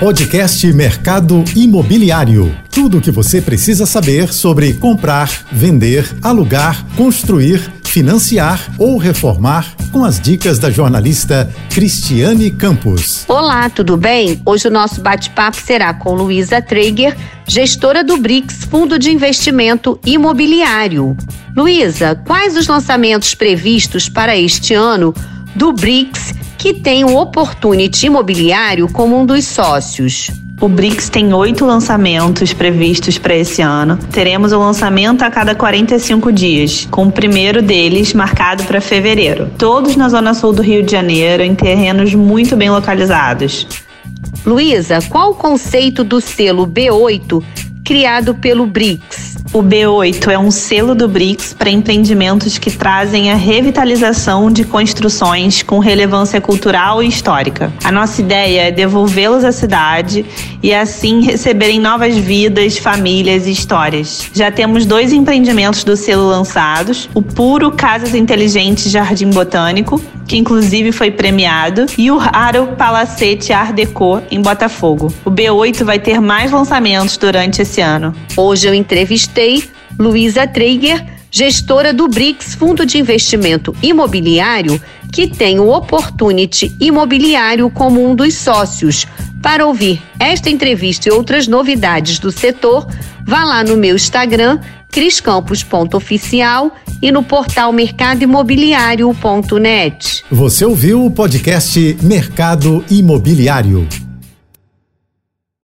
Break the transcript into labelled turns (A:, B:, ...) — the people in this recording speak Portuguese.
A: Podcast Mercado Imobiliário. Tudo o que você precisa saber sobre comprar, vender, alugar, construir, financiar ou reformar com as dicas da jornalista Cristiane Campos.
B: Olá, tudo bem? Hoje o nosso bate-papo será com Luísa Traeger, gestora do BRICS, Fundo de Investimento Imobiliário. Luísa, quais os lançamentos previstos para este ano do BRICS que tem o Opportunity Imobiliário como um dos sócios.
C: O BRICS tem oito lançamentos previstos para esse ano. Teremos o lançamento a cada 45 dias, com o primeiro deles marcado para fevereiro. Todos na zona sul do Rio de Janeiro, em terrenos muito bem localizados.
B: Luísa, qual o conceito do selo B8 criado pelo BRICS?
C: O B8 é um selo do BRICS para empreendimentos que trazem a revitalização de construções com relevância cultural e histórica. A nossa ideia é devolvê-los à cidade e assim receberem novas vidas, famílias e histórias. Já temos dois empreendimentos do selo lançados: o Puro Casas Inteligentes Jardim Botânico, que inclusive foi premiado, e o Raro Palacete Art Deco em Botafogo. O B8 vai ter mais lançamentos durante esse ano.
B: Hoje eu entrevistei Luísa Traeger, gestora do BRICS Fundo de Investimento Imobiliário, que tem o Opportunity Imobiliário como um dos sócios. Para ouvir esta entrevista e outras novidades do setor, vá lá no meu Instagram, criscampos.oficial e no portal mercadoimobiliário.net.
A: Você ouviu o podcast Mercado Imobiliário.